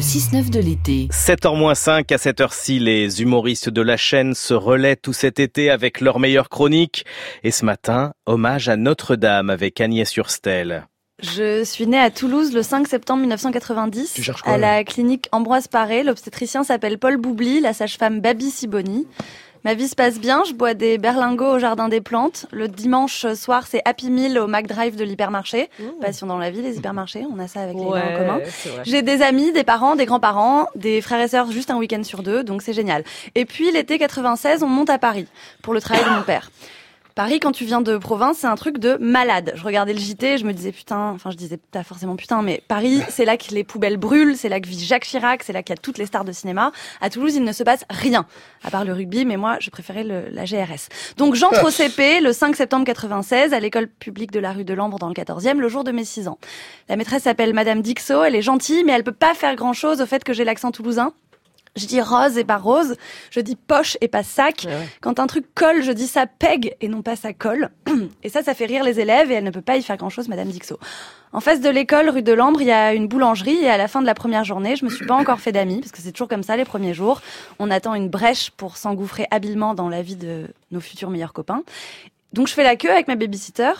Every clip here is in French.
le 6-9 de l'été. 7h-5 à cette heure-ci, les humoristes de la chaîne se relaient tout cet été avec leurs meilleures chroniques. Et ce matin, hommage à Notre-Dame avec Agnès Urstel. Je suis née à Toulouse le 5 septembre 1990 à la clinique Ambroise Paré. L'obstétricien s'appelle Paul Boubli, la sage-femme Babi Siboni. Ma vie se passe bien, je bois des berlingots au jardin des plantes. Le dimanche soir, c'est Happy Meal au McDrive de l'hypermarché. Passion dans la vie, les hypermarchés, on a ça avec les gens en commun. J'ai des amis, des parents, des grands-parents, des frères et sœurs juste un week-end sur deux, donc c'est génial. Et puis l'été 96, on monte à Paris pour le travail de mon père. Paris, quand tu viens de province, c'est un truc de malade. Je regardais le JT, je me disais putain, enfin je disais pas forcément putain, mais Paris, c'est là que les poubelles brûlent, c'est là que vit Jacques Chirac, c'est là qu'il y a toutes les stars de cinéma. À Toulouse, il ne se passe rien, à part le rugby, mais moi, je préférais le, la GRS. Donc j'entre au CP le 5 septembre 96 à l'école publique de la rue de Lambre dans le 14e, le jour de mes 6 ans. La maîtresse s'appelle Madame Dixot, elle est gentille, mais elle peut pas faire grand chose au fait que j'ai l'accent toulousain. Je dis rose et pas rose. Je dis poche et pas sac. Quand un truc colle, je dis ça pègue et non pas ça colle. Et ça, ça fait rire les élèves et elle ne peut pas y faire grand chose, Madame Dixot. En face de l'école, rue de Lambre, il y a une boulangerie et à la fin de la première journée, je me suis pas encore fait d'amis parce que c'est toujours comme ça les premiers jours. On attend une brèche pour s'engouffrer habilement dans la vie de nos futurs meilleurs copains. Donc je fais la queue avec ma babysitter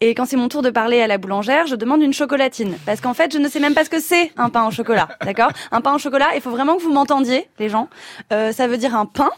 et quand c'est mon tour de parler à la boulangère, je demande une chocolatine. Parce qu'en fait, je ne sais même pas ce que c'est un pain au chocolat. D'accord? Un pain au chocolat, il faut vraiment que vous m'entendiez, les gens. Euh, ça veut dire un pain,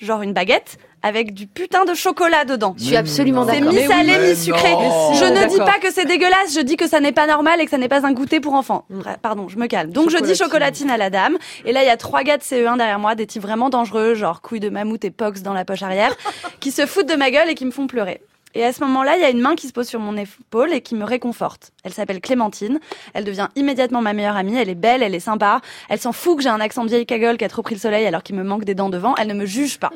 genre une baguette, avec du putain de chocolat dedans. Je suis absolument d'accord. C'est mi-salé, mi-sucré. Je ne dis pas que c'est dégueulasse, je dis que ça n'est pas normal et que ça n'est pas un goûter pour enfants. Mm. Pardon, je me calme. Donc je dis chocolatine à la dame. Et là, il y a trois gars de CE1 derrière moi, des types vraiment dangereux, genre couilles de mammouth et pox dans la poche arrière, qui se foutent de ma gueule et qui me font pleurer. Et à ce moment-là, il y a une main qui se pose sur mon épaule et qui me réconforte. Elle s'appelle Clémentine. Elle devient immédiatement ma meilleure amie. Elle est belle, elle est sympa. Elle s'en fout que j'ai un accent vieille cagole qui a trop pris le soleil alors qu'il me manque des dents devant. Elle ne me juge pas.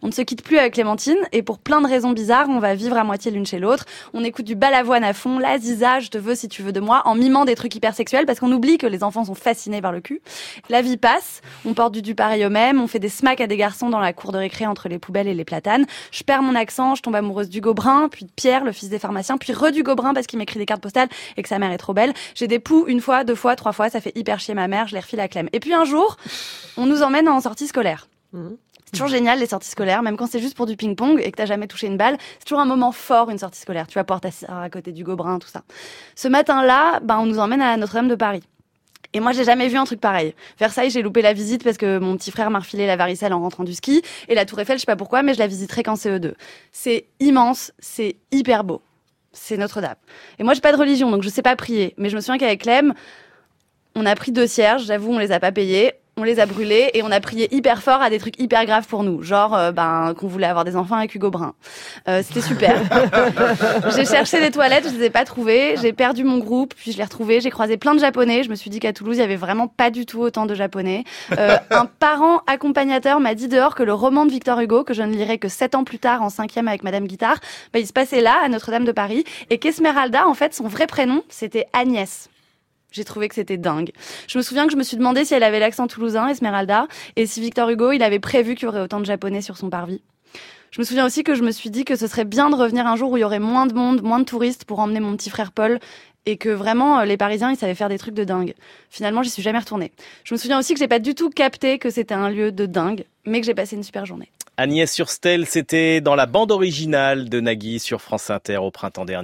On ne se quitte plus avec Clémentine et pour plein de raisons bizarres, on va vivre à moitié l'une chez l'autre. On écoute du balavoine à fond. La ziza, je te veux si tu veux de moi, en mimant des trucs hyper sexuels parce qu'on oublie que les enfants sont fascinés par le cul. La vie passe. On porte du du pareil au même. On fait des smacks à des garçons dans la cour de récré entre les poubelles et les platanes. Je perds mon accent. Je tombe amoureuse du Brun, puis de Pierre, le fils des pharmaciens, puis Redu Gobrin parce qu'il m'écrit des cartes postales et que sa mère est trop belle. J'ai des poux une fois, deux fois, trois fois, ça fait hyper chier ma mère, je les refile la clem. Et puis un jour, on nous emmène en sortie scolaire. Mmh. C'est toujours génial les sorties scolaires, même quand c'est juste pour du ping-pong et que t'as jamais touché une balle. C'est toujours un moment fort une sortie scolaire. Tu vas pouvoir t'asseoir à côté du Gobrin, tout ça. Ce matin-là, ben on nous emmène à Notre-Dame de Paris. Et moi, j'ai jamais vu un truc pareil. Versailles, j'ai loupé la visite parce que mon petit frère m'a refilé la varicelle en rentrant du ski. Et la Tour Eiffel, je sais pas pourquoi, mais je la visiterai qu'en CE2. C'est immense, c'est hyper beau c'est Notre-Dame. Et moi, j'ai pas de religion, donc je sais pas prier. Mais je me souviens qu'avec Clem, on a pris deux cierges, j'avoue, on les a pas payés on les a brûlés et on a prié hyper fort à des trucs hyper graves pour nous, genre euh, ben qu'on voulait avoir des enfants avec Hugo Brun. Euh, C'était super. j'ai cherché des toilettes, je les ai pas trouvées, j'ai perdu mon groupe, puis je l'ai retrouvé, j'ai croisé plein de japonais, je me suis dit qu'à Toulouse il y avait vraiment pas du tout autant de japonais. Euh, un parent accompagnateur m'a dit dehors que le roman de Victor Hugo, que je ne lirai que sept ans plus tard en cinquième avec Madame Guitare, ben, il se passait là à Notre-Dame de Paris et qu'Esmeralda en fait son vrai prénom c'était Agnès. J'ai trouvé que c'était dingue. Je me souviens que je me suis demandé si elle avait l'accent toulousain, Esmeralda, et si Victor Hugo, il avait prévu qu'il y aurait autant de japonais sur son parvis. Je me souviens aussi que je me suis dit que ce serait bien de revenir un jour où il y aurait moins de monde, moins de touristes pour emmener mon petit frère Paul et que vraiment euh, les Parisiens ils savaient faire des trucs de dingue. Finalement, j'y suis jamais retournée. Je me souviens aussi que j'ai pas du tout capté que c'était un lieu de dingue, mais que j'ai passé une super journée. Agnès Surstel, c'était dans la bande originale de Nagui sur France Inter au printemps dernier.